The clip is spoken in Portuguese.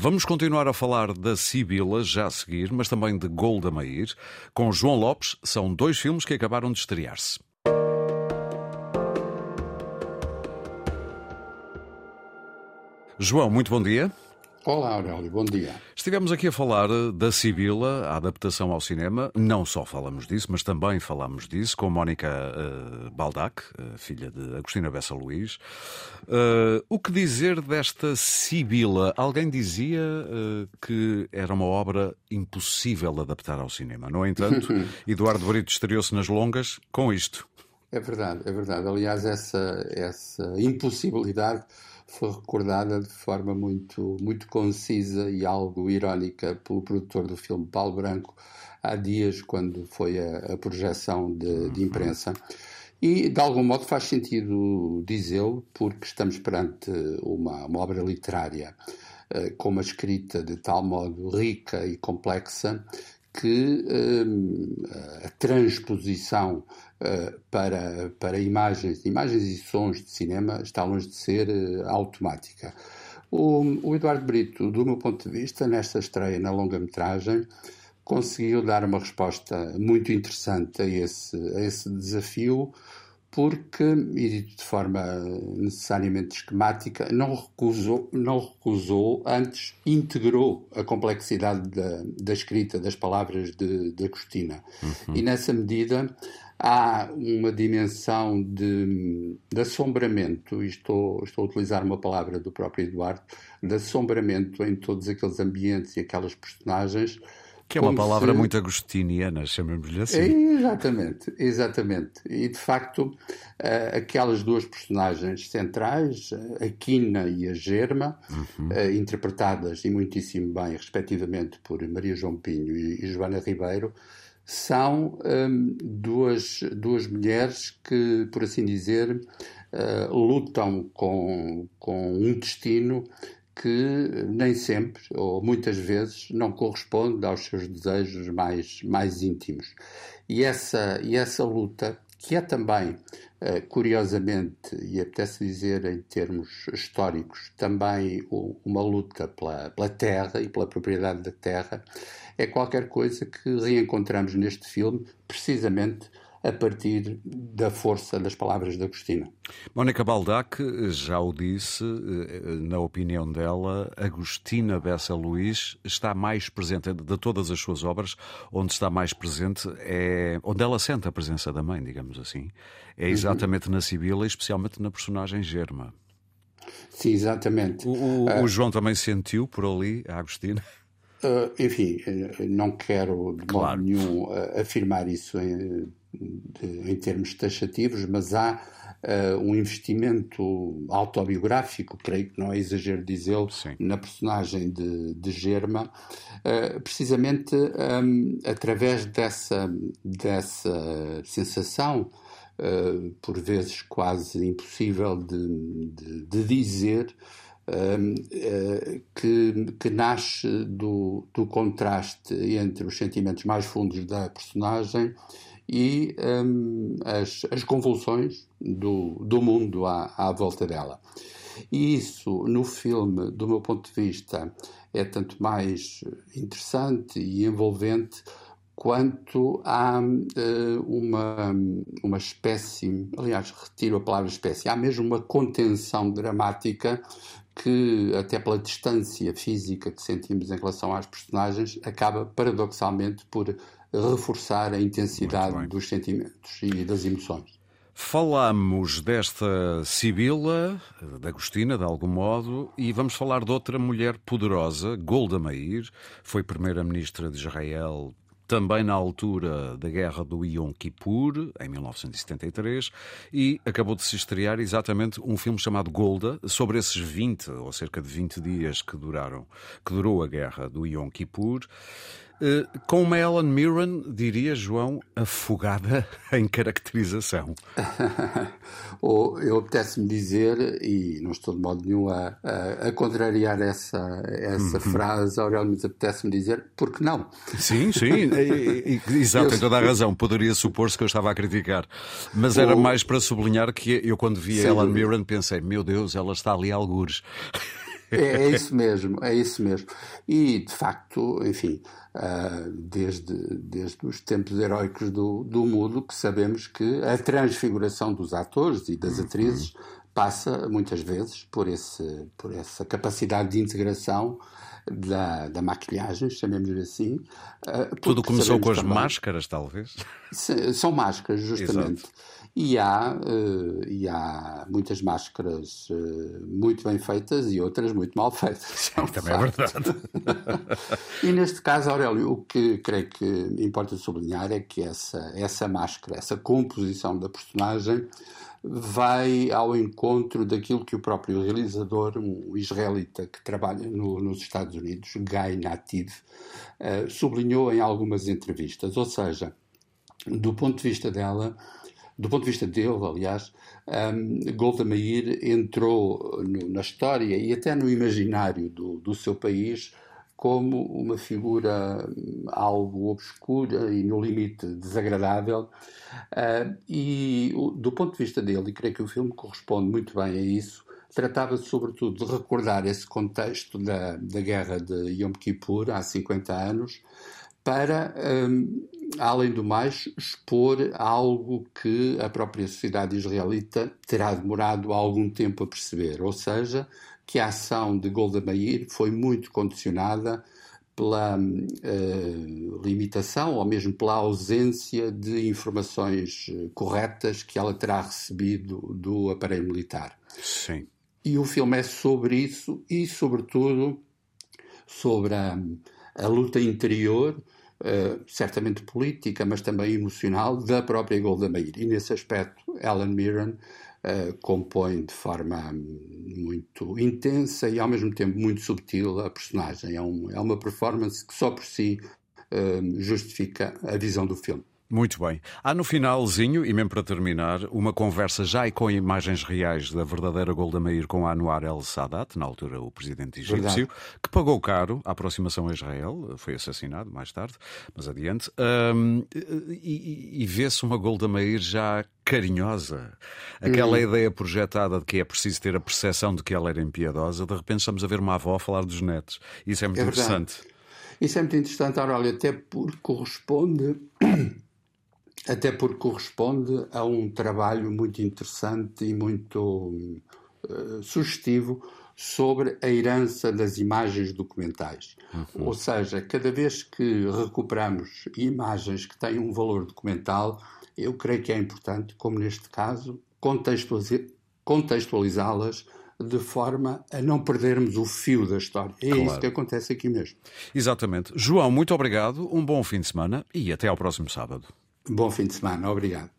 Vamos continuar a falar da Sibila já a seguir, mas também de Golda Meir. Com João Lopes, são dois filmes que acabaram de estrear-se. João, muito bom dia. Olá, Aurélio, bom dia. Estivemos aqui a falar da Sibila, a adaptação ao cinema. Não só falamos disso, mas também falamos disso com Mónica uh, Baldac, uh, filha de Agostina Bessa Luís. Uh, o que dizer desta Sibila? Alguém dizia que era uma obra impossível de adaptar ao cinema. No entanto, Eduardo Brito estreou-se nas longas com isto. É verdade, é verdade. Aliás, essa, essa impossibilidade foi recordada de forma muito, muito concisa e algo irónica pelo produtor do filme, Paulo Branco, há dias, quando foi a, a projeção de, de, imprensa. E, de algum modo, faz sentido dizê-lo, porque estamos perante uma, uma obra literária uh, com uma escrita de tal modo rica e complexa que uh, a transposição uh, para, para imagens, imagens e sons de cinema está longe de ser uh, automática. O, o, Eduardo Brito, do meu ponto de vista, nesta estreia na longa-metragem, conseguiu dar uma resposta muito interessante a esse, a esse desafio, porque, e dito de forma necessariamente esquemática, não recusou, não recusou antes integrou a complexidade da, da escrita das palavras de, de Agostina. Uhum. E nessa medida há uma dimensão de, de assombramento, e estou, estou a utilizar uma palavra do próprio Eduardo, de assombramento em todos aqueles ambientes e aquelas personagens que é uma palavra se... muito agostiniana, chamemos-lhe assim. Exatamente, exatamente. E de facto, uh, aquelas duas personagens centrais, a Quina e a Germa, uhum. uh, interpretadas e muitíssimo bem, respectivamente, por Maria João Pinho e, Joana Ribeiro, são um, duas, duas mulheres que, por assim dizer, uh, lutam com, com um destino que nem sempre, ou muitas vezes, não corresponde aos seus desejos mais, mais íntimos. E essa, e essa luta, que é também, eh, curiosamente, e apetece dizer em termos históricos, também uma luta pela, pela terra e pela propriedade da terra, é qualquer coisa que reencontramos neste filme, precisamente a partir da força das palavras de Agostina. Mónica Baldac já o disse, eh, na opinião dela, Agostina Bessa Luís está mais presente de todas as suas obras, onde está mais presente é onde ela sente a presença da mãe, digamos assim. É uhum. exatamente uhum. na Sibila, especialmente na personagem Germa. Sim, exatamente. O, o, uh, o João também sentiu por ali a Agostina? Uh, enfim, não quero de claro. modo nenhum uh, afirmar isso em, de, em termos taxativos, mas há uh, um investimento autobiográfico, creio que não é exagero dizê-lo, na personagem de, de Germa, uh, precisamente um, através dessa, dessa sensação. Uh, por vezes quase impossível de, de, de dizer, que, que, nasce do, do, contraste entre os sentimentos mais fundos da personagem e um, as, as, convulsões do, do mundo à, à, volta dela. E isso, no filme, do meu ponto de vista, é tanto mais interessante e envolvente quanto há uh, uma, uma espécie, aliás, retiro a palavra espécie, há mesmo uma contenção dramática que, até pela distância física que sentimos em relação às personagens, acaba paradoxalmente por reforçar a intensidade dos sentimentos e das emoções. Falamos desta Sibila, da Agostina, de algum modo, e vamos falar de outra mulher poderosa, Golda Meir, foi primeira-ministra de Israel também na altura da guerra do Yom Kippur, em 1973, e acabou de se estrear exatamente um filme chamado Golda, sobre esses 20 ou cerca de 20 dias que duraram, que durou a guerra do Yom Kippur. Eh, com uma Ellen Mirren, diria João, afogada em caracterização. eu apetece-me dizer, e não estou de modo nenhum a, a, a contrariar essa, essa uhum. frase, Aurélio, mas apetece-me dizer, porque não? Sim, sim, exato, tem toda a razão. Poderia supor-se que eu estava a criticar, mas era mais para sublinhar que eu, quando vi a Ellen Mirren, pensei, meu Deus, ela está ali a algures. É, é, isso mesmo, é isso mesmo. E, de facto, enfim, uh, desde, desde os tempos heróicos do, do mudo, que sabemos que a transfiguração dos atores e das uhum. atrizes passa, muitas vezes, por, esse, por essa capacidade de integração da, da maquilhagem, chamemos-lhe assim. Uh, Tudo começou com as também, máscaras, talvez? São máscaras, justamente. Exato. E há, uh, e há muitas máscaras uh, muito bem feitas e outras muito mal feitas. É um Também é verdade. e neste caso, Aurélio, o que creio que importa sublinhar é que essa, essa máscara, essa composição da personagem vai ao encontro daquilo que o próprio realizador, um israelita que trabalha no, nos Estados Unidos, Guy Nativ, uh, sublinhou em algumas entrevistas. Ou seja, do ponto de vista dela, do ponto de vista dele, aliás, um, Golda Meir entrou no, na história e até no imaginário do, do seu país como uma figura hum, algo obscura e no limite desagradável. Uh, e do ponto de vista dele, e creio que o filme corresponde muito bem a isso, tratava-se sobretudo de recordar esse contexto da, da guerra de Yom Kippur há 50 anos, para, um, além do mais, expor algo que a própria sociedade israelita terá demorado algum tempo a perceber, ou seja, que a ação de Golda Meir foi muito condicionada pela uh, limitação ou mesmo pela ausência de informações eh, corretas que ela terá recebido do aparelho militar. Sim. E o filme é sobre isso e, sobretudo, sobre a, a luta interior Uh, certamente política, mas também emocional, da própria Golda Meir. E nesse aspecto, Ellen Mirren uh, compõe de forma muito intensa e ao mesmo tempo muito subtil a personagem. É, um, é uma performance que só por si uh, justifica a visão do filme. Muito bem. Há no finalzinho, e mesmo para terminar, uma conversa já e com imagens reais da verdadeira Golda Meir com Anwar el-Sadat, na altura o presidente egípcio, Verdade. que pagou caro a aproximação a Israel, foi assassinado mais tarde, mas adiante, um, e, e vê-se uma Golda Meir já carinhosa. Aquela hum. ideia projetada de que é preciso ter a percepção de que ela era impiedosa, de repente estamos a ver uma avó falar dos netos. Isso é muito é interessante. Isso é muito interessante, Aurélio, até porque corresponde até porque corresponde a um trabalho muito interessante e muito uh, sugestivo sobre a herança das imagens documentais. Uhum. Ou seja, cada vez que recuperamos imagens que têm um valor documental, eu creio que é importante, como neste caso, contextualizá-las de forma a não perdermos o fio da história. É claro. isso que acontece aqui mesmo. Exatamente. João, muito obrigado, um bom fim de semana e até ao próximo sábado. Bom fim de semana, obrigado.